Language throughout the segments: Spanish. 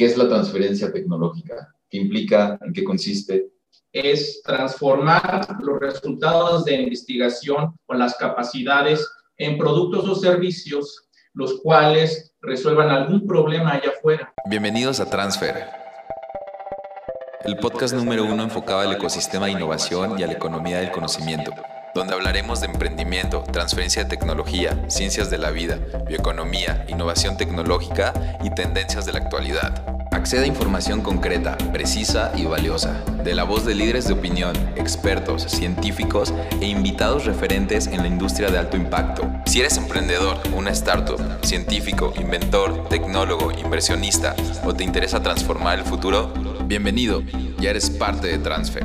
¿Qué es la transferencia tecnológica? ¿Qué implica? ¿En qué consiste? Es transformar los resultados de investigación o las capacidades en productos o servicios los cuales resuelvan algún problema allá afuera. Bienvenidos a Transfer, el podcast número uno enfocado al ecosistema de innovación y a la economía del conocimiento donde hablaremos de emprendimiento, transferencia de tecnología, ciencias de la vida, bioeconomía, innovación tecnológica y tendencias de la actualidad. Acceda a información concreta, precisa y valiosa, de la voz de líderes de opinión, expertos, científicos e invitados referentes en la industria de alto impacto. Si eres emprendedor, una startup, científico, inventor, tecnólogo, inversionista o te interesa transformar el futuro, bienvenido, ya eres parte de Transfer.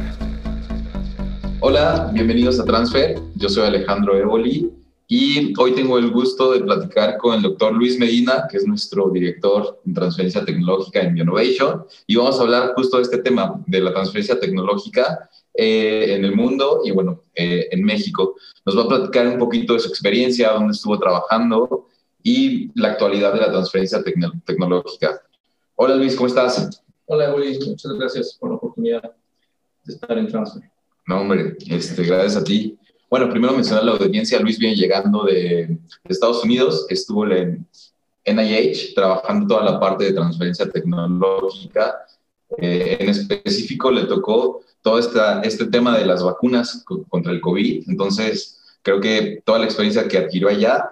Hola, bienvenidos a Transfer. Yo soy Alejandro Evoli y hoy tengo el gusto de platicar con el doctor Luis Medina, que es nuestro director en transferencia tecnológica en Bionovation, y vamos a hablar justo de este tema, de la transferencia tecnológica eh, en el mundo y bueno, eh, en México. Nos va a platicar un poquito de su experiencia, dónde estuvo trabajando y la actualidad de la transferencia tecnológica. Hola Luis, ¿cómo estás? Hola Luis, muchas gracias por la oportunidad de estar en Transfer. No, hombre, este, gracias a ti. Bueno, primero mencionar la audiencia. Luis viene llegando de, Estados Unidos, estuvo en NIH trabajando toda la parte de transferencia tecnológica. Eh, en específico le tocó todo esta, este tema de las vacunas contra el COVID. Entonces, creo que toda la experiencia que adquirió allá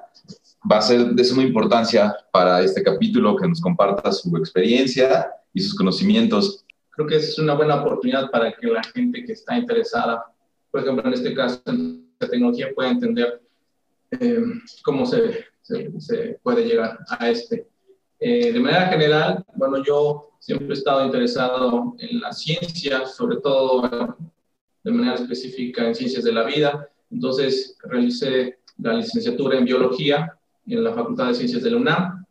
va a ser de suma importancia para este capítulo, que nos comparta su experiencia y sus conocimientos creo que es una buena oportunidad para que la gente que está interesada, por ejemplo, en este caso, en la tecnología, pueda entender eh, cómo se, se, puede llegar a este. Eh, de manera general, bueno, yo siempre he estado interesado en la ciencia, sobre todo de manera específica en ciencias de la vida. Entonces, realicé la licenciatura en biología en la Facultad de Ciencias de la UNAM.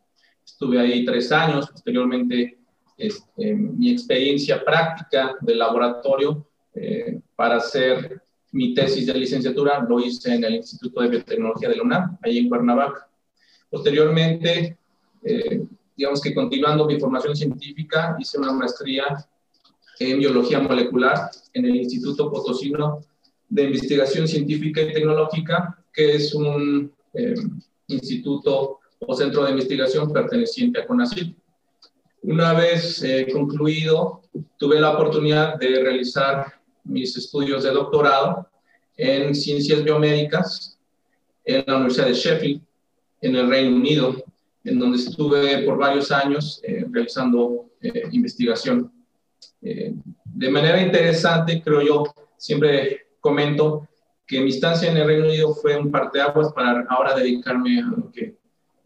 Estuve ahí tres años, posteriormente este, mi experiencia práctica de laboratorio eh, para hacer mi tesis de licenciatura lo hice en el Instituto de Biotecnología de la UNAM, ahí en Cuernavaca. Posteriormente, eh, digamos que continuando mi formación científica, hice una maestría en biología molecular en el Instituto Potosino de Investigación Científica y Tecnológica, que es un eh, instituto o centro de investigación perteneciente a CONACYT. Una vez eh, concluido, tuve la oportunidad de realizar mis estudios de doctorado en ciencias biomédicas en la Universidad de Sheffield, en el Reino Unido, en donde estuve por varios años eh, realizando eh, investigación. de manera interesante, creo yo, siempre comento que mi estancia en el Reino Unido fue un parteaguas para ahora dedicarme a lo que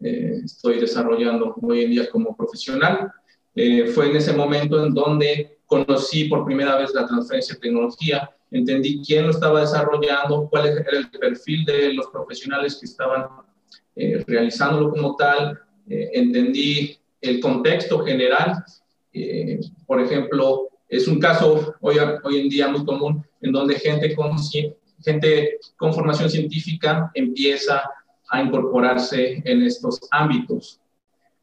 estoy desarrollando hoy en día como profesional. Eh, fue en ese momento en donde conocí por primera vez la transferencia de tecnología, entendí quién lo estaba desarrollando, cuál era el perfil de los profesionales que estaban eh, realizándolo como tal, eh, entendí el contexto general. por ejemplo, es un caso hoy, hoy en día muy común en donde gente con, gente con formación científica empieza a incorporarse en estos ámbitos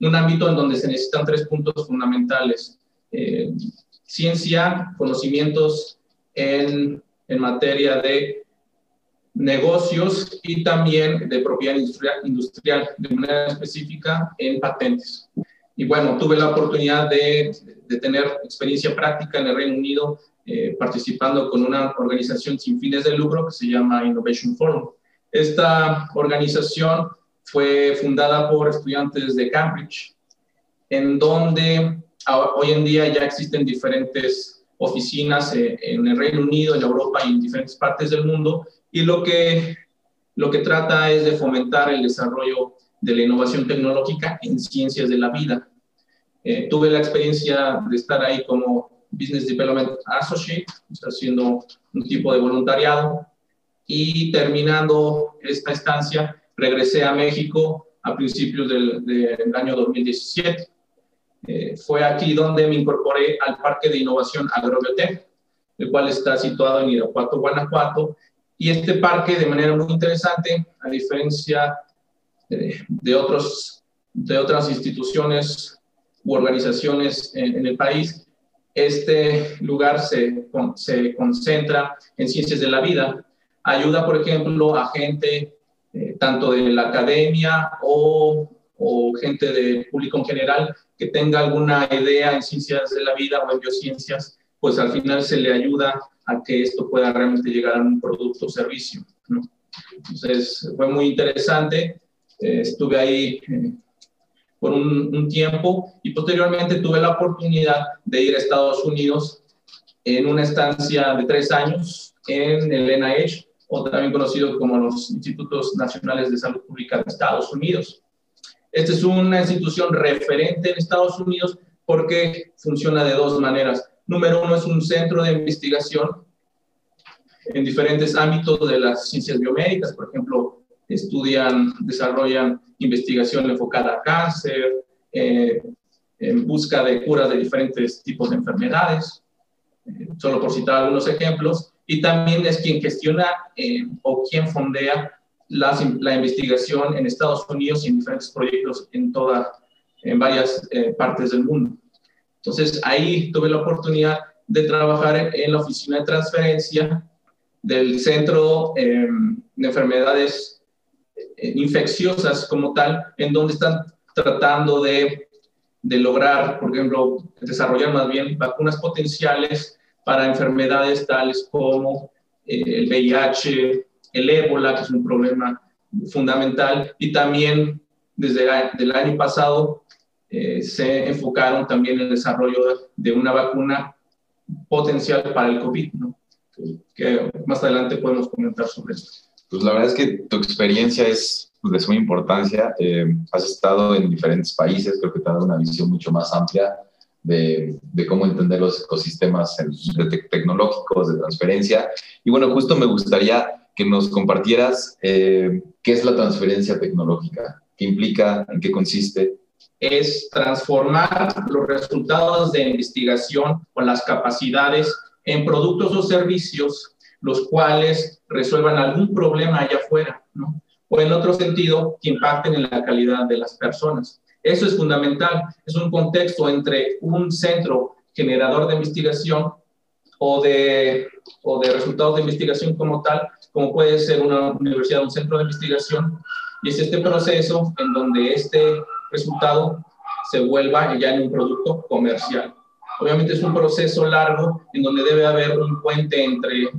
un ámbito en donde se necesitan tres puntos fundamentales. Ciencia, conocimientos en, en, materia de negocios y también de propiedad industrial, industrial, de manera específica en patentes. Y bueno, tuve la oportunidad de, de tener experiencia práctica en el Reino Unido eh, participando con una organización sin fines de lucro que se llama Innovation Forum. Esta organización fue fundada por estudiantes de Cambridge, en donde hoy en día ya existen diferentes oficinas eh, en el Reino Unido, en Europa y en diferentes partes del mundo, y lo que, lo que trata es de fomentar el desarrollo de la innovación tecnológica en ciencias de la vida. Eh, tuve la experiencia de estar ahí como Business Development Associate, haciendo un tipo de voluntariado, y terminando esta estancia, regresé a México a principios del, año 2017. Eh, fue aquí donde me incorporé al Parque de Innovación Agrobiotech, el cual está situado en Irapuato, Guanajuato. Y este parque, de manera muy interesante, a diferencia de, otros, de otras instituciones u organizaciones en, el país, este lugar se, se, concentra en ciencias de la vida. Ayuda, por ejemplo, a gente eh, tanto de la academia o, o, gente del público en general que tenga alguna idea en ciencias de la vida o en biociencias, pues al final se le ayuda a que esto pueda realmente llegar a un producto o servicio. Entonces, fue muy interesante. Eh, estuve ahí eh, por un, tiempo y posteriormente tuve la oportunidad de ir a Estados Unidos en una estancia de tres años en el NIH, o también conocido como los Institutos Nacionales de Salud Pública de Estados Unidos. Esta es una institución referente en Estados Unidos porque funciona de dos maneras. Número uno, es un centro de investigación en diferentes ámbitos de las ciencias biomédicas, por ejemplo, estudian, desarrollan investigación enfocada a cáncer, eh, en busca de curas de diferentes tipos de enfermedades, eh, solo por citar algunos ejemplos, y también es quien gestiona eh, o quien fondea la, investigación en Estados Unidos y en diferentes proyectos en, toda, en varias partes del mundo. Entonces ahí tuve la oportunidad de trabajar en la oficina de transferencia del Centro em, de Enfermedades eh, Infecciosas como tal, en donde están tratando de, de lograr, por ejemplo, desarrollar más bien vacunas potenciales para enfermedades tales como eh, el VIH, el ébola, que es un problema fundamental, y también desde el año pasado eh, se enfocaron también en el desarrollo de una vacuna potencial para el COVID, ¿no? que más adelante podemos comentar sobre esto. Pues la verdad es que tu experiencia es pues, de suma importancia. Eh, has estado en diferentes países, creo que te ha dado una visión mucho más amplia de, de cómo entender los ecosistemas tecnológicos de transferencia. Y bueno, justo me gustaría que nos compartieras eh, qué es la transferencia tecnológica, qué implica, en qué consiste. Es transformar los resultados de investigación o las capacidades en productos o servicios los cuales resuelvan algún problema allá afuera, ¿no? O en otro sentido, que impacten en la calidad de las personas. Eso es fundamental. Es un contexto entre un centro generador de investigación o de, o de resultados de investigación como tal, como puede ser una universidad un centro de investigación, y es este proceso en donde este resultado se vuelva ya en un producto comercial. Obviamente es un proceso largo en donde debe haber un puente entre,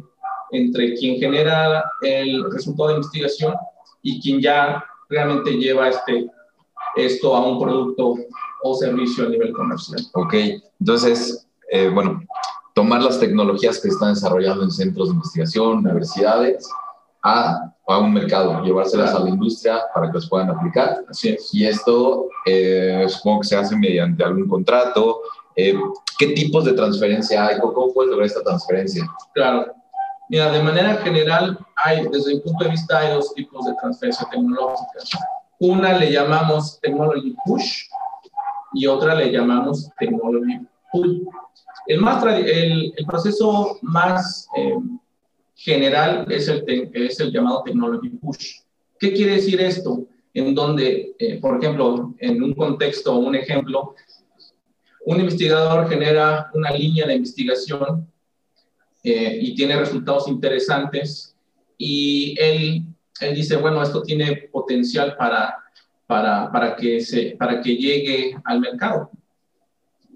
entre quien genera el resultado de investigación y quien ya realmente lleva este, esto a un producto o servicio a nivel comercial. Ok, entonces, eh, bueno, tomar las tecnologías que están desarrollando en centros de investigación, universidades, a, a un mercado, llevárselas a la industria para que las puedan aplicar. Así es. Y esto eh, supongo que se hace mediante algún contrato, eh, ¿Qué tipos de transferencia hay? ¿Cómo puedes lograr esta transferencia? Claro. Mira, de manera general, hay, desde mi punto de vista, hay dos tipos de transferencia tecnológica. Una le llamamos technology push y otra le llamamos technology pull. El, más el, el proceso más eh, general es el, es el llamado technology push. ¿Qué quiere decir esto? En donde, eh, por ejemplo, en un contexto o un ejemplo, un investigador genera una línea de investigación eh, y tiene resultados interesantes y él, él dice, bueno, esto tiene potencial para, para, para, que se, para que llegue al mercado.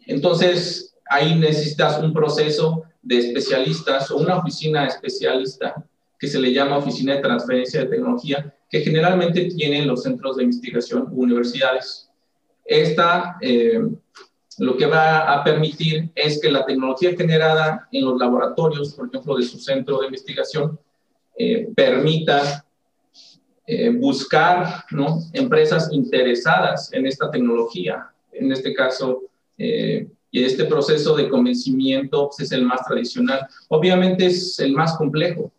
Entonces, ahí necesitas un proceso de especialistas o una oficina especialista que se le llama Oficina de Transferencia de Tecnología, que generalmente tienen los centros de investigación u universidades. Esta eh, lo que va a permitir es que la tecnología generada en los laboratorios, por ejemplo, de su centro de investigación, eh, permita eh, buscar ¿no? empresas interesadas en esta tecnología. En este caso, eh, y este proceso de convencimiento pues, es el más tradicional. Obviamente es el más complejo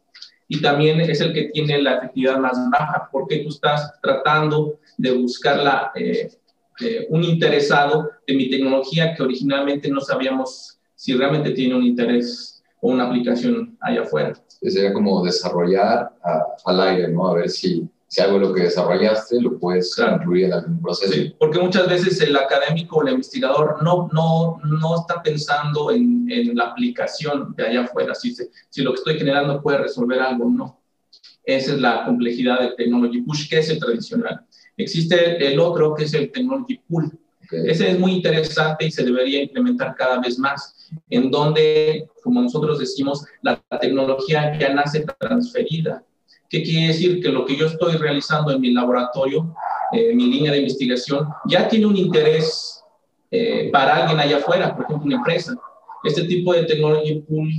y también es el que tiene la efectividad más baja, porque tú estás tratando de buscar la eh, un interesado de mi tecnología que originalmente no sabíamos si realmente tiene un interés o una aplicación allá afuera. Sería como desarrollar al aire, ¿no? A ver si, si algo de lo que desarrollaste lo puedes incluir en algún proceso. Sí, porque muchas veces el académico o el investigador no, no, no está pensando en, en la aplicación de allá afuera, si, si lo que estoy generando puede resolver algo no. Esa es la complejidad del Technology Push, que es el tradicional. Existe el otro, que es el Technology Pool. Ese es muy interesante y se debería implementar cada vez más, en donde, como nosotros decimos, la tecnología ya nace transferida ¿Qué quiere decir? Que lo que yo estoy realizando en mi laboratorio, eh, mi línea de investigación, ya tiene un interés eh, para alguien allá afuera, por ejemplo, una empresa. Este tipo de technology pool,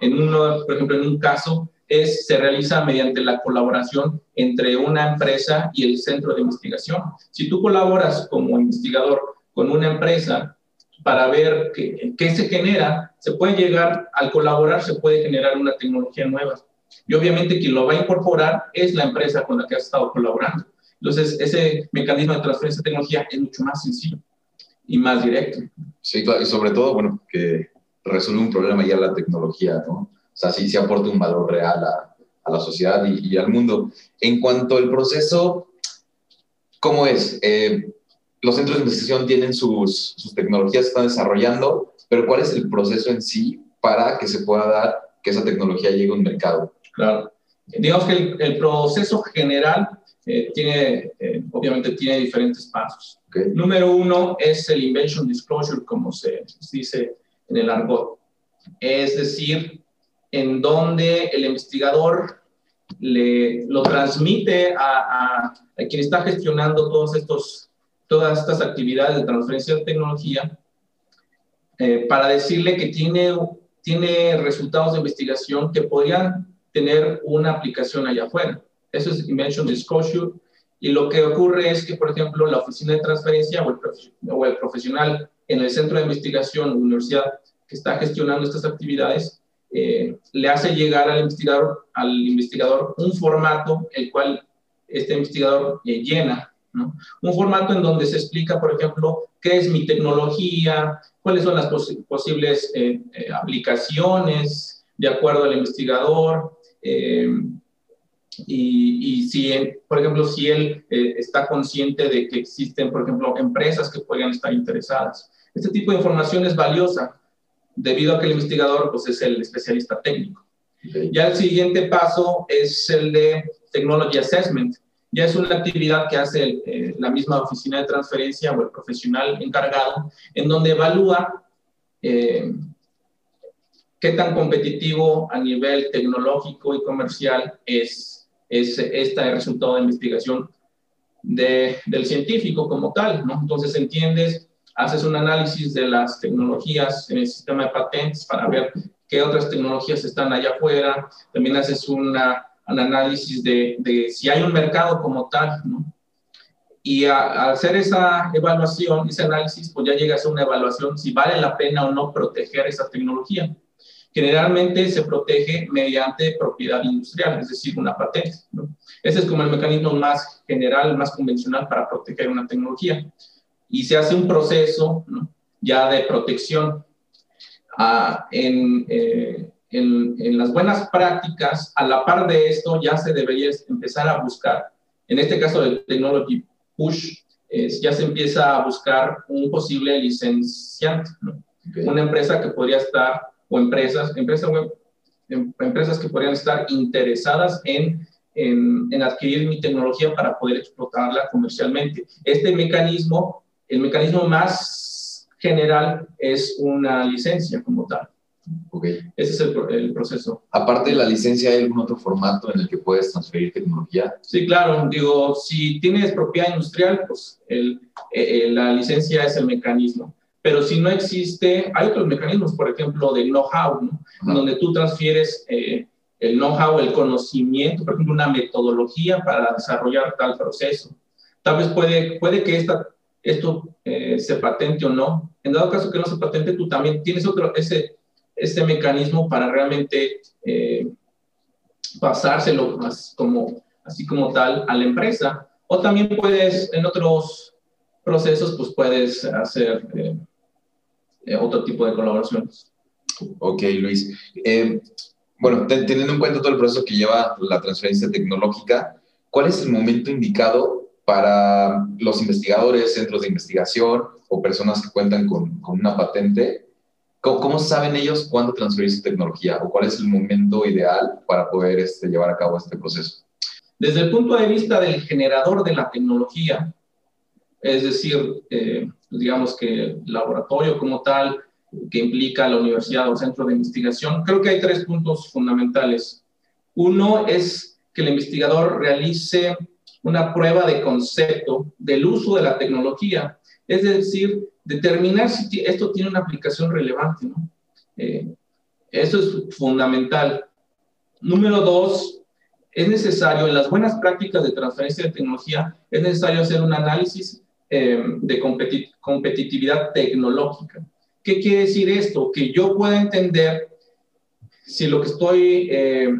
en uno, por ejemplo, en un caso, es, se realiza mediante la colaboración entre una empresa y el centro de investigación. Si tú colaboras como investigador con una empresa para ver qué, qué se genera, se puede llegar, al colaborar, se puede generar una tecnología nueva. Y obviamente quien lo va a incorporar es la empresa con la que has estado colaborando. Entonces, ese mecanismo de transferencia de tecnología es mucho más sencillo y más directo. Sí, claro, y sobre todo, bueno, que resuelve un problema ya la tecnología, ¿no? O sea, sí, sí aporta un valor real a, a la sociedad y, al mundo. En cuanto al proceso, ¿cómo es? Eh, los centros de investigación tienen sus, sus tecnologías, están desarrollando, pero ¿cuál es el proceso en sí para que se pueda dar que esa tecnología llegue a un mercado? Claro. Digamos que el, proceso general eh, tiene, eh, obviamente tiene diferentes pasos. Número uno es el invention disclosure, como se, dice en el argot. Es decir, en donde el investigador le, lo transmite a, quien está gestionando todos estos, todas estas actividades de transferencia de tecnología eh, para decirle que tiene, tiene resultados de investigación que podrían tener una aplicación allá afuera. Eso es Invention Disclosure. Y lo que ocurre es que, por ejemplo, la oficina de transferencia o el, profesional en el centro de investigación o universidad que está gestionando estas actividades eh, le hace llegar al investigador, al investigador un formato el cual este investigador eh, llena. ¿no? Un formato en donde se explica, por ejemplo, qué es mi tecnología, cuáles son las posibles eh, aplicaciones de acuerdo al investigador, eh, y, si, por ejemplo, si él eh, está consciente de que existen, por ejemplo, empresas que podrían estar interesadas. Este tipo de información es valiosa debido a que el investigador pues, es el especialista técnico. Ya el siguiente paso es el de Technology Assessment. Ya es una actividad que hace eh, la misma oficina de transferencia o el profesional encargado, en donde evalúa qué tan competitivo a nivel tecnológico y comercial es, es este resultado de investigación de, del científico como tal, ¿no? Entonces entiendes, haces un análisis de las tecnologías en el sistema de patentes para ver qué otras tecnologías están allá afuera, también haces una, un análisis de, de, si hay un mercado como tal, ¿no? Y al hacer esa evaluación, ese análisis, pues ya llegas a una evaluación si vale la pena o no proteger esa tecnología generalmente se protege mediante propiedad industrial, es decir, una patente. Ese es como el mecanismo más general, más convencional para proteger una tecnología. Y se hace un proceso ya de protección. Ah, en, eh, en, en, las buenas prácticas, a la par de esto, ya se debería empezar a buscar, en este caso del Technology Push, ya se empieza a buscar un posible licenciante, una empresa que podría estar o empresas, empresas web, em, empresas que podrían estar interesadas en, en, en, adquirir mi tecnología para poder explotarla comercialmente. Este mecanismo, el mecanismo más general es una licencia como tal. Okay. Ese es el, el, proceso. Aparte de la licencia, ¿hay algún otro formato en el que puedes transferir tecnología? Sí, claro. Digo, si tienes propiedad industrial, pues el, eh, la licencia es el mecanismo. Pero si no existe, hay otros mecanismos, por ejemplo, de know-how, ¿no? donde tú transfieres eh, el know-how, el conocimiento, por ejemplo, una metodología para desarrollar tal proceso. Tal vez puede, puede que esta, esto eh, se patente o no. En dado caso que no se patente, tú también tienes otro, ese, ese mecanismo para realmente eh, pasárselo más como, así como tal a la empresa. O también puedes, en otros procesos, pues puedes hacer eh, eh, otro tipo de colaboraciones. Ok, Luis. Eh, bueno, teniendo en cuenta todo el proceso que lleva la transferencia tecnológica, ¿cuál es el momento indicado para los investigadores, centros de investigación o personas que cuentan con, con una patente? ¿Cómo, saben ellos cuándo transferir su tecnología o cuál es el momento ideal para poder este, llevar a cabo este proceso? Desde el punto de vista del generador de la tecnología, es decir, eh, digamos que laboratorio como tal, que implica la universidad o centro de investigación, creo que hay tres puntos fundamentales. Uno es que el investigador realice una prueba de concepto del uso de la tecnología, es decir, determinar si esto tiene una aplicación relevante. ¿no? Eh, eso es fundamental. Número dos, es necesario, en las buenas prácticas de transferencia de tecnología, es necesario hacer un análisis eh, de competitividad tecnológica. ¿Qué quiere decir esto? Que yo pueda entender si lo que estoy eh,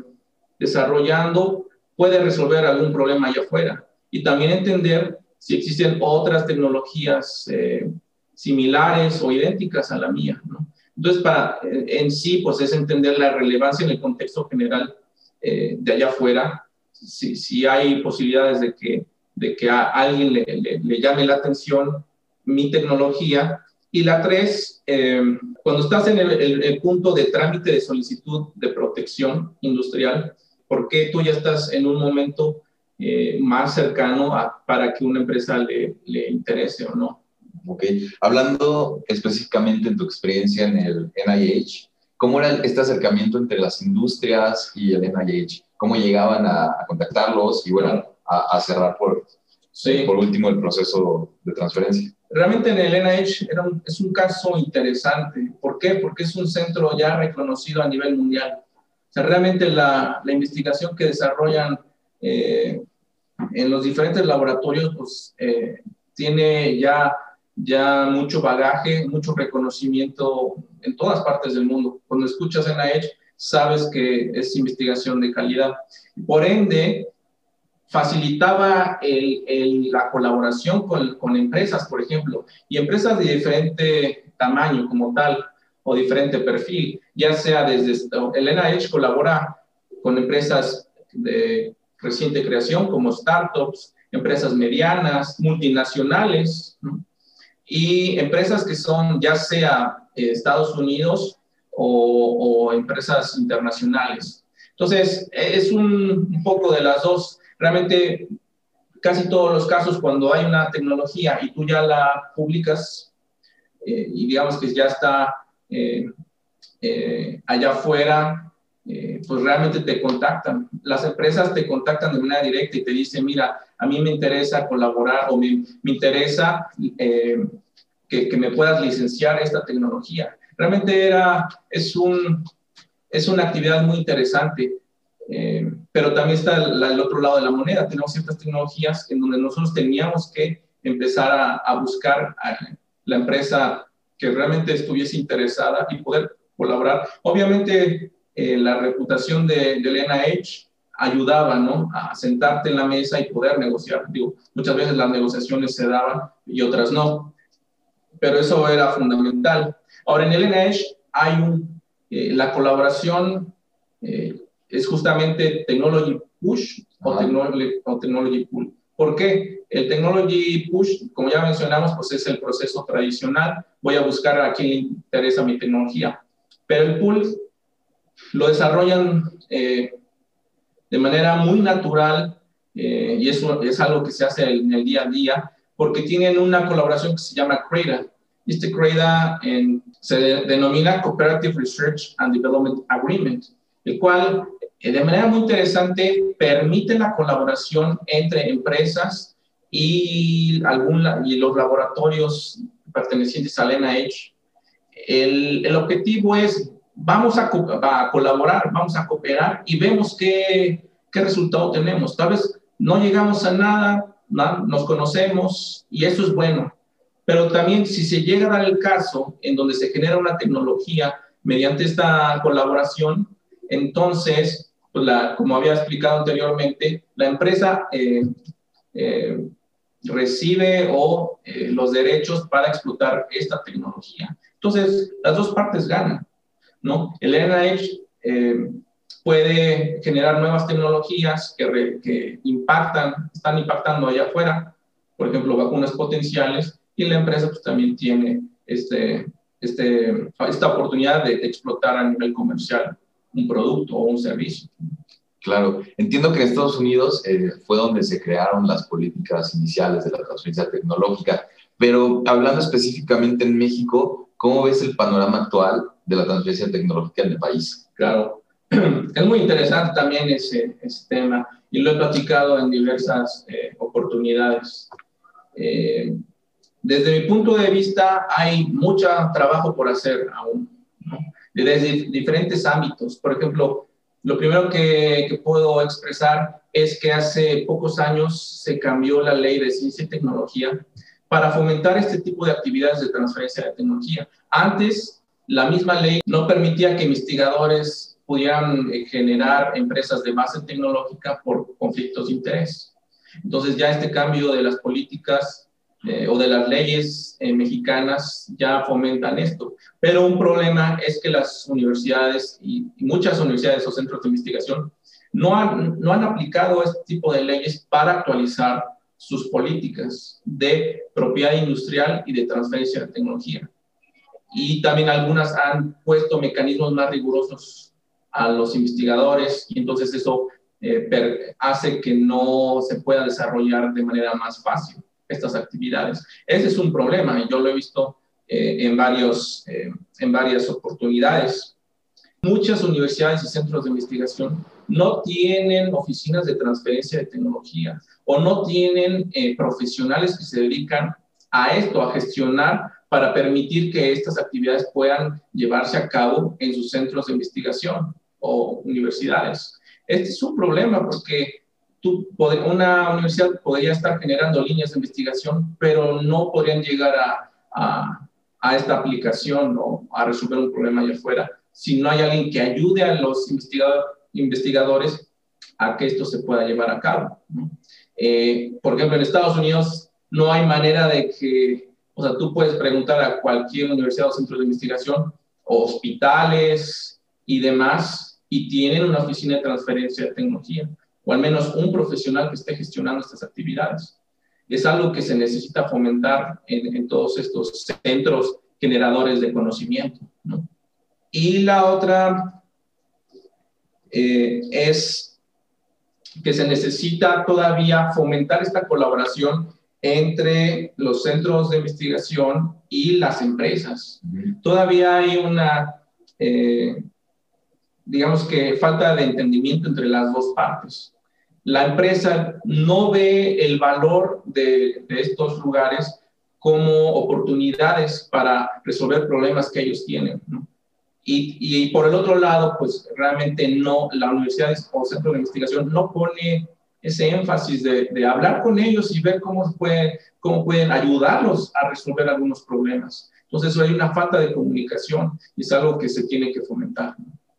desarrollando puede resolver algún problema allá afuera y también entender si existen otras tecnologías eh, similares o idénticas a la mía. ¿no? Entonces, para, en sí, pues es entender la relevancia en el contexto general eh, de allá afuera, si, hay posibilidades de que, de que a alguien le, le, llame la atención mi tecnología. Y la tres, eh, cuando estás en el, el, punto de trámite de solicitud de protección industrial, ¿por qué tú ya estás en un momento eh, más cercano a, para que una empresa le, le interese o no? Ok, hablando específicamente en tu experiencia en el NIH, ¿cómo era este acercamiento entre las industrias y el NIH? ¿Cómo llegaban a, contactarlos y bueno, a, cerrar por, sí. por último el proceso de transferencia? Realmente en el NIH era es un caso interesante. ¿Por qué? Porque es un centro ya reconocido a nivel mundial. O sea, realmente la, la investigación que desarrollan eh, en los diferentes laboratorios, pues eh, tiene ya ya mucho bagaje, mucho reconocimiento en todas partes del mundo. Cuando escuchas NIH, sabes que es investigación de calidad. Por ende, facilitaba el, la colaboración con, con, empresas, por ejemplo, y empresas de diferente tamaño como tal o diferente perfil, ya sea desde el NIH colabora con empresas de reciente creación como startups, empresas medianas, multinacionales, ¿no? y empresas que son ya sea eh, Estados Unidos o, empresas internacionales. Entonces, es un, poco de las dos. Realmente, casi todos los casos, cuando hay una tecnología y tú ya la publicas eh, y digamos que ya está eh, allá afuera, pues realmente te contactan. Las empresas te contactan de manera directa y te dicen, mira, a mí me interesa colaborar o me, me interesa eh, que, que, me puedas licenciar esta tecnología. Realmente era, es, un, es una actividad muy interesante, eh, pero también está el, el, otro lado de la moneda. Tenemos ciertas tecnologías en donde nosotros teníamos que empezar a, a buscar a la empresa que realmente estuviese interesada y poder colaborar. Obviamente, eh, la reputación de, de NIH ayudaba, ¿no? A sentarte en la mesa y poder negociar. Digo, muchas veces las negociaciones se daban y otras no, pero eso era fundamental. Ahora, en el NIH hay un, eh, la colaboración eh, es justamente Technology Push o technology, o technology, Pull. ¿Por qué? El Technology Push, como ya mencionamos, pues es el proceso tradicional. Voy a buscar a quién le interesa mi tecnología. Pero el Pull lo desarrollan eh, de manera muy natural eh, y eso es algo que se hace en el día a día porque tienen una colaboración que se llama CRADA. Este CRADA en, se de, denomina Cooperative Research and Development Agreement, el cual de manera muy interesante permite la colaboración entre empresas y, algún, y los laboratorios pertenecientes al NIH. El, el objetivo es vamos a, a, colaborar, vamos a cooperar y vemos qué, qué resultado tenemos. Tal vez no llegamos a nada, nos conocemos y eso es bueno. Pero también si se llega a dar el caso en donde se genera una tecnología mediante esta colaboración, entonces, pues la, como había explicado anteriormente, la empresa eh, eh, recibe o eh, los derechos para explotar esta tecnología. Entonces, las dos partes ganan. ¿no? El NIH puede generar nuevas tecnologías que, impactan, están impactando allá afuera, por ejemplo, vacunas potenciales, y la empresa pues, también tiene este, este, esta oportunidad de, explotar a nivel comercial un producto o un servicio. Claro, entiendo que en Estados Unidos eh, fue donde se crearon las políticas iniciales de la transferencia tecnológica, pero hablando específicamente en México, ¿cómo ves el panorama actual de la transferencia tecnológica en el país? Claro, es muy interesante también ese, ese tema y lo he platicado en diversas eh, oportunidades. Eh, desde mi punto de vista, hay mucho trabajo por hacer aún, desde diferentes ámbitos. Por ejemplo, lo primero que, que, puedo expresar es que hace pocos años se cambió la ley de ciencia y tecnología para fomentar este tipo de actividades de transferencia de tecnología. Antes, la misma ley no permitía que investigadores pudieran eh, generar empresas de base tecnológica por conflictos de interés. Entonces ya este cambio de las políticas eh, o de las leyes eh, mexicanas ya fomentan esto. Pero un problema es que las universidades y, muchas universidades o centros de investigación no han, no han aplicado este tipo de leyes para actualizar sus políticas de propiedad industrial y de transferencia de tecnología. Y también algunas han puesto mecanismos más rigurosos a los investigadores y entonces eso eh, hace que no se pueda desarrollar de manera más fácil estas actividades. Ese es un problema y yo lo he visto eh, en, varios, eh, en varias oportunidades. Muchas universidades y centros de investigación no tienen oficinas de transferencia de tecnología o no tienen eh, profesionales que se dedican a esto, a gestionar para permitir que estas actividades puedan llevarse a cabo en sus centros de investigación o universidades. Este es un problema porque tú, una universidad podría estar generando líneas de investigación, pero no podrían llegar a, a, esta aplicación o a resolver un problema allá afuera si no hay alguien que ayude a los investigador, investigadores a que esto se pueda llevar a cabo. Eh, por ejemplo, en Estados Unidos no hay manera de que, o sea, tú puedes preguntar a cualquier universidad o centro de investigación, hospitales y demás, y tienen una oficina de transferencia de tecnología o al menos un profesional que esté gestionando estas actividades. Es algo que se necesita fomentar en, todos estos centros generadores de conocimiento. Y la otra eh, es que se necesita todavía fomentar esta colaboración entre los centros de investigación y las empresas. Todavía hay una, eh, digamos que falta de entendimiento entre las dos partes la empresa no ve el valor de, estos lugares como oportunidades para resolver problemas que ellos tienen. Y, por el otro lado, pues realmente no, la universidad o centro de investigación no pone ese énfasis de, hablar con ellos y ver cómo, puede, cómo pueden ayudarlos a resolver algunos problemas. Entonces, hay una falta de comunicación y es algo que se tiene que fomentar.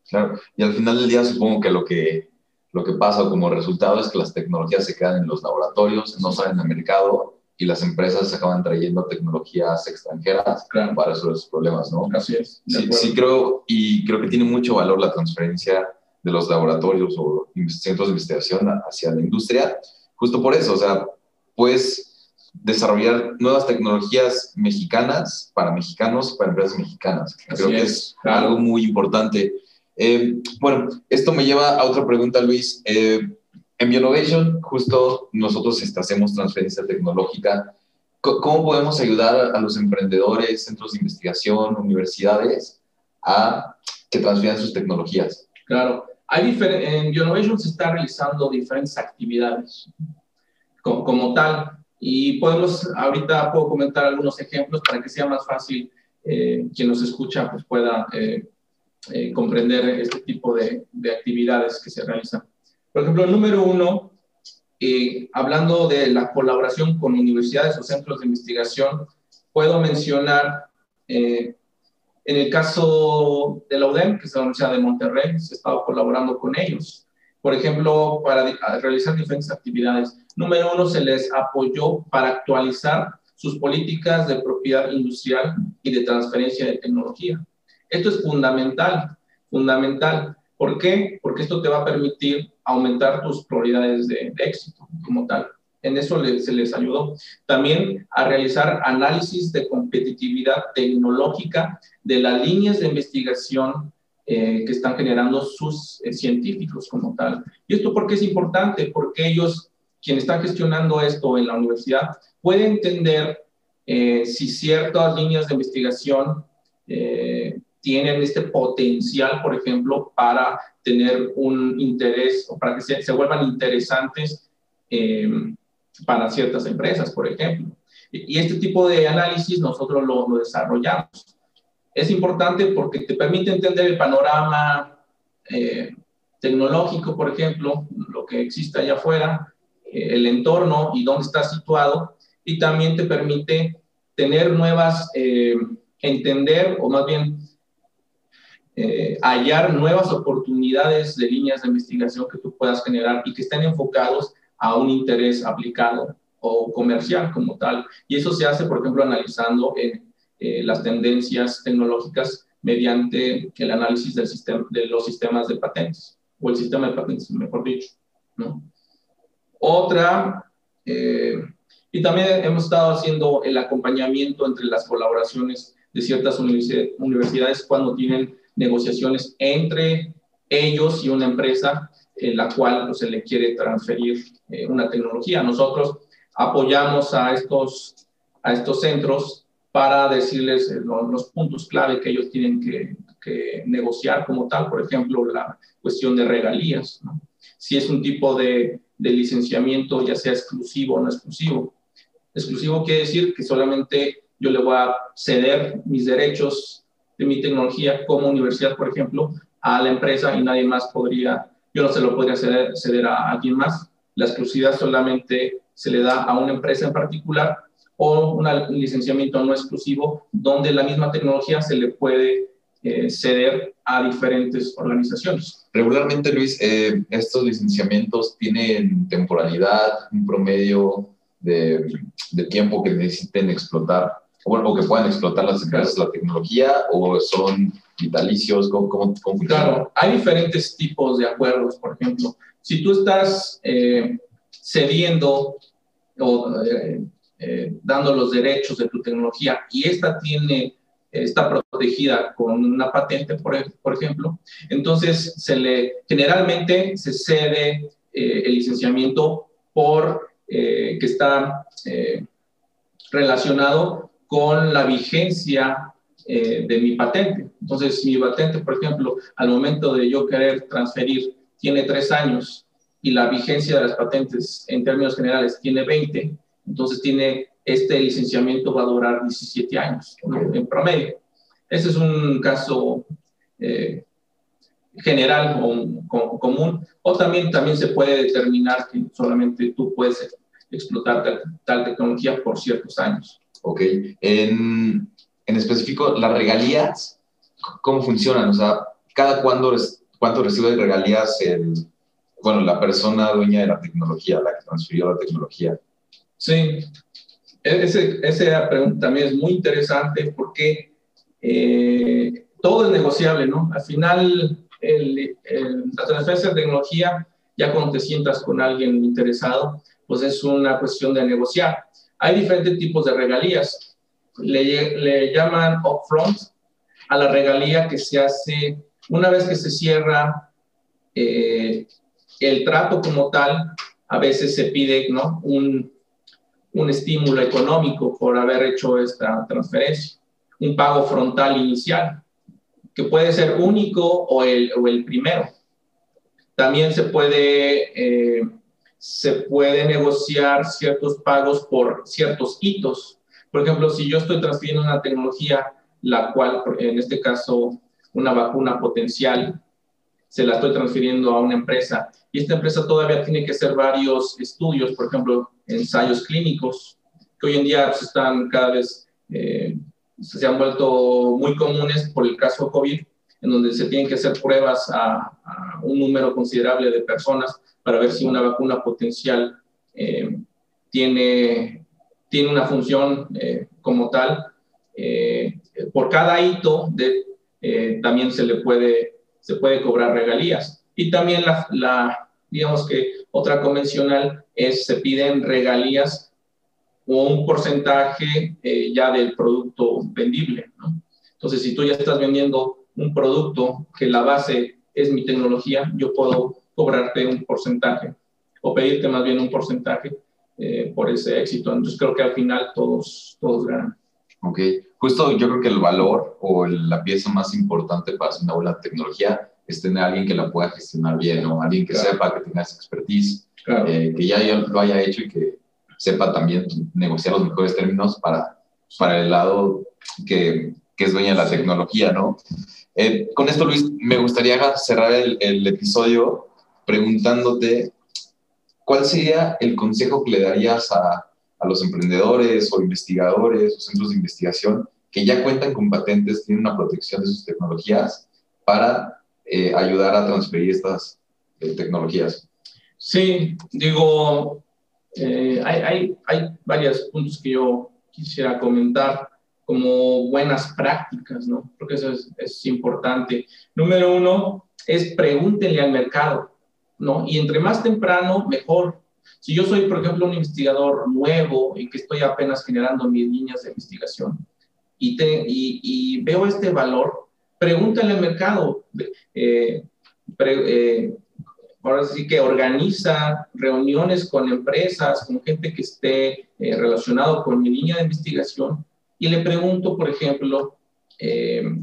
Claro, y al final del día supongo que lo que lo que pasa como resultado es que las tecnologías se quedan en los laboratorios, no salen al mercado y las empresas acaban trayendo tecnologías extranjeras para resolver sus problemas, ¿no? Así es. Sí, sí, creo, y creo que tiene mucho valor la transferencia de los laboratorios o centros de investigación hacia la industria, justo por eso, o sea, pues desarrollar nuevas tecnologías mexicanas para mexicanos, para empresas mexicanas. Creo que es algo muy importante. Eh, bueno, esto me lleva a otra pregunta, Luis. Eh, en Bionovation, justo nosotros hacemos transferencia tecnológica. ¿Cómo podemos ayudar a los emprendedores, centros de investigación, universidades a que transfieran sus tecnologías? Claro, en Bionovation se está realizando diferentes actividades como, tal y podemos, ahorita puedo comentar algunos ejemplos para que sea más fácil eh, quien nos escucha pues pueda eh, comprender este tipo de, de, actividades que se realizan. Por ejemplo, número uno, eh, hablando de la colaboración con universidades o centros de investigación, puedo mencionar, eh, en el caso de la UDEM, que es la Universidad de Monterrey, se ha estado colaborando con ellos. Por ejemplo, para realizar diferentes actividades. Número uno, se les apoyó para actualizar sus políticas de propiedad industrial y de transferencia de tecnología. Esto es fundamental, fundamental, ¿Por qué? Porque esto te va a permitir aumentar tus probabilidades de, éxito como tal. En eso se les ayudó. También a realizar análisis de competitividad tecnológica de las líneas de investigación eh, que están generando sus eh, científicos como tal. ¿Y esto por qué es importante? Porque ellos, quienes están gestionando esto en la universidad, pueden entender eh, si ciertas líneas de investigación tienen este potencial, por ejemplo, para tener un interés o para que se, vuelvan interesantes para ciertas empresas, por ejemplo. Y, este tipo de análisis nosotros lo, lo desarrollamos es importante porque te permite entender el panorama eh, tecnológico, por ejemplo, lo que existe allá afuera, eh, el entorno y dónde está situado, y también te permite tener nuevas, eh, entender o más bien hallar nuevas oportunidades de líneas de investigación que tú puedas generar y que estén enfocados a un interés aplicado o comercial como tal. Y eso se hace, por ejemplo, analizando en eh, las tendencias tecnológicas mediante el análisis del sistema, de los sistemas de patentes, o el sistema de patentes, mejor dicho. ¿no? Otra, eh, y también hemos estado haciendo el acompañamiento entre las colaboraciones de ciertas universidades cuando tienen negociaciones entre ellos y una empresa en la cual pues, se le quiere transferir eh, una tecnología. Nosotros apoyamos a estos, a estos centros para decirles eh, los, puntos clave que ellos tienen que, negociar como tal, por ejemplo, la cuestión de regalías, si es un tipo de, licenciamiento, ya sea exclusivo o no exclusivo. Exclusivo quiere decir que solamente yo le voy a ceder mis derechos de mi tecnología como universidad, por ejemplo, a la empresa y nadie más podría, yo no se lo podría ceder, ceder a alguien más. La exclusividad solamente se le da a una empresa en particular o un licenciamiento no exclusivo, donde la misma tecnología se le puede eh, ceder a diferentes organizaciones. Regularmente, Luis, eh, estos licenciamientos tienen temporalidad, un promedio de, de, tiempo que necesiten explotar, o bueno, que puedan explotar las empresas la tecnología, o son vitalicios, ¿cómo, Claro, hay diferentes tipos de acuerdos, por ejemplo. Si tú estás eh, cediendo o eh, dando los derechos de tu tecnología y esta tiene, está protegida con una patente, por, por ejemplo, entonces se le, generalmente se cede eh, el licenciamiento por eh, que está relacionado con la vigencia de mi patente. Entonces, mi patente, por ejemplo, al momento de yo querer transferir, tiene tres años y la vigencia de las patentes en términos generales tiene 20, entonces tiene, este licenciamiento va a durar 17 años en promedio. Ese es un caso eh, general o, común. O también, también se puede determinar que solamente tú puedes explotar tal, tecnología por ciertos años. Ok. En, en, específico, las regalías, ¿cómo funcionan? O sea, ¿cada cuándo, cuánto recibe regalías el, bueno, la persona dueña de la tecnología, la que transfirió la tecnología? Sí, e-, ese, esa pregunta también es muy interesante porque eh, todo es negociable, ¿no? Al final, la transferencia de tecnología, ya cuando te sientas con alguien interesado, pues es una cuestión de negociar. Hay diferentes tipos de regalías. Le, le llaman upfront a la regalía que se hace una vez que se cierra eh, el trato como tal. A veces se pide ¿no? un, un estímulo económico por haber hecho esta transferencia, un pago frontal inicial, que puede ser único o el, o el primero. También se puede, eh, se puede negociar ciertos pagos por ciertos hitos. Por ejemplo, si yo estoy transfiriendo una tecnología, la cual, en este caso, una vacuna potencial, se la estoy transfiriendo a una empresa y esta empresa todavía tiene que hacer varios estudios, por ejemplo, ensayos clínicos, que hoy en día pues, están cada vez, eh, se han vuelto muy comunes por el caso COVID, en donde se tienen que hacer pruebas a, un número considerable de personas para ver si una vacuna potencial eh, tiene, tiene una función eh, como tal. por cada hito de, también se le puede se puede cobrar regalías. Y también la, la digamos que otra convencional es se piden regalías o un porcentaje eh, ya del producto vendible. ¿no? Entonces, si tú ya estás vendiendo un producto que la base es mi tecnología, yo puedo cobrarte un porcentaje o pedirte más bien un porcentaje eh, por ese éxito. Entonces, creo que al final todos, todos ganan. Ok, justo yo creo que el valor o la pieza más importante para hacer una buena tecnología es tener a alguien que la pueda gestionar bien, o alguien que sepa, que tenga esa expertise, eh, que ya lo haya hecho y que sepa también negociar los mejores términos para, para el lado que, que es dueña de la tecnología, ¿no? Eh, con esto, Luis, me gustaría cerrar el, el, episodio preguntándote cuál sería el consejo que le darías a, a, los emprendedores o investigadores o centros de investigación que ya cuentan con patentes, tienen una protección de sus tecnologías para eh, ayudar a transferir estas eh, tecnologías. Sí, digo, eh, hay, hay, hay varios puntos que yo quisiera comentar como buenas prácticas, ¿no? Porque eso es, es, importante. Número uno es pregúntenle al mercado, ¿no? Y entre más temprano, mejor. Si yo soy, por ejemplo, un investigador nuevo y que estoy apenas generando mis líneas de investigación y, te, y, y veo este valor, pregúntale al mercado. Eh, eh, ahora sí que organiza reuniones con empresas, con gente que esté eh, relacionado con mi línea de investigación y le pregunto, por ejemplo,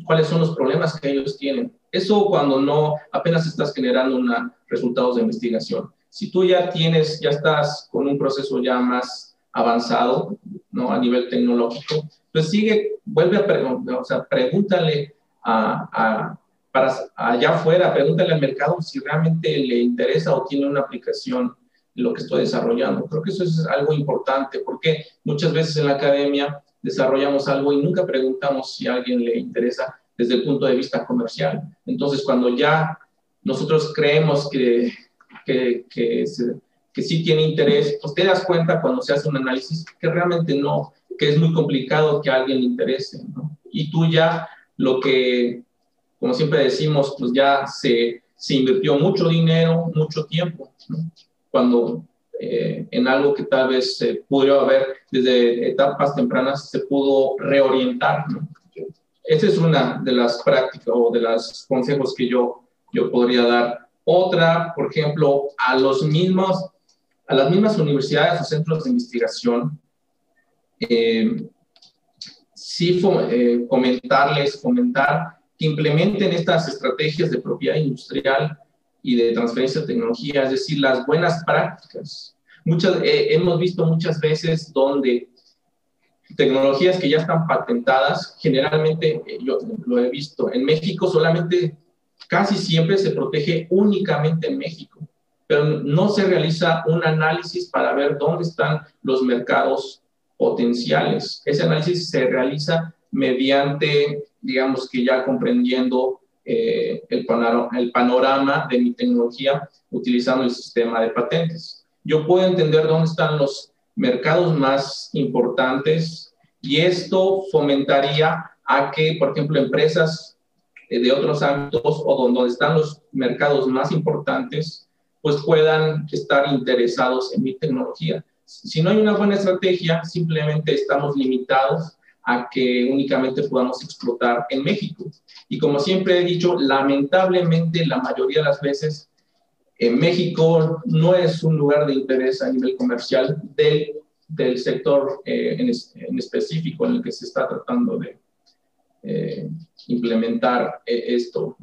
cuáles son los problemas que ellos tienen. Eso cuando no apenas estás generando una, resultados de investigación. Si tú ya tienes, ya estás con un proceso ya más avanzado, ¿no? A nivel tecnológico, pues sigue, vuelve a preguntar, o sea, pregúntale a, para allá afuera, pregúntale al mercado si realmente le interesa o tiene una aplicación lo que estoy desarrollando. Creo que eso es algo importante porque muchas veces en la academia desarrollamos algo y nunca preguntamos si a alguien le interesa desde el punto de vista comercial. Entonces, cuando ya nosotros creemos que, que, que, que sí tiene interés, pues te das cuenta cuando se hace un análisis que realmente no, que es muy complicado que a alguien le interese, ¿no? Y tú ya lo que, como siempre decimos, pues ya se, se invirtió mucho dinero, mucho tiempo, cuando eh, en algo que tal vez se pudo haber desde etapas tempranas se pudo reorientar. ¿no? Esa es una de las prácticas o de los consejos que yo, yo podría dar. Otra, por ejemplo, a los mismos, a las mismas universidades o centros de investigación, eh, sí eh, comentarles, comentar que implementen estas estrategias de propiedad industrial y de transferencia de tecnología, es decir, las buenas prácticas. Muchas, eh, hemos visto muchas veces donde tecnologías que ya están patentadas, generalmente eh, yo lo he visto, en México solamente, casi siempre se protege únicamente en México, pero no se realiza un análisis para ver dónde están los mercados potenciales. Ese análisis se realiza mediante, digamos que ya comprendiendo eh, el, panorama, el panorama de mi tecnología utilizando el sistema de patentes. Yo puedo entender dónde están los mercados más importantes y esto fomentaría a que, por ejemplo, empresas eh, de otros ámbitos o donde están los mercados más importantes, pues puedan estar interesados en mi tecnología. Si no hay una buena estrategia, simplemente estamos limitados a que únicamente podamos explotar en México. Y como siempre he dicho, lamentablemente la mayoría de las veces en México no es un lugar de interés a nivel comercial del, del sector eh, en, específico en el que se está tratando de eh, implementar eh, esto.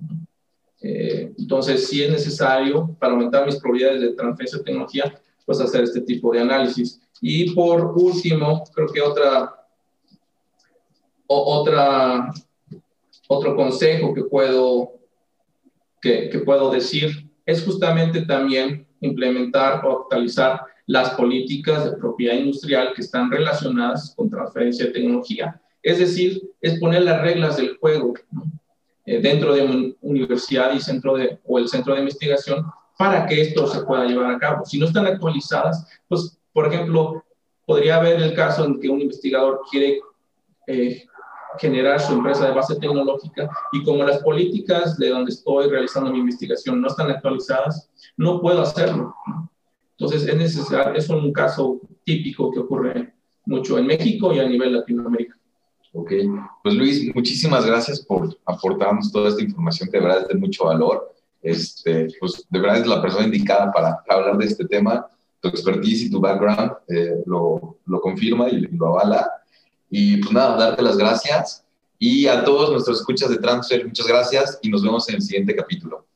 entonces, si es necesario para aumentar mis probabilidades de transferencia de tecnología, pues hacer este tipo de análisis. Y por último, creo que otra, otra, otro consejo que puedo, que, que puedo decir es justamente también implementar o actualizar las políticas de propiedad industrial que están relacionadas con transferencia de tecnología. Es decir, es poner las reglas del juego eh, dentro de una universidad y centro de, o el centro de investigación para que esto se pueda llevar a cabo. Si no están actualizadas, pues, por ejemplo, podría haber el caso en que un investigador quiere eh, generar su empresa de base tecnológica y como las políticas de donde estoy realizando mi investigación no están actualizadas, no puedo hacerlo. Entonces es necesario, es un caso típico que ocurre mucho en México y a nivel Latinoamérica. Ok, pues Luis, muchísimas gracias por aportarnos toda esta información que de verdad es de mucho valor. Este, pues de verdad es la persona indicada para hablar de este tema. Tu expertise y tu background eh, lo, lo, confirma y lo avala. Y pues nada, darte las gracias. Y a todos nuestros escuchas de Transfer, muchas gracias y nos vemos en el siguiente capítulo.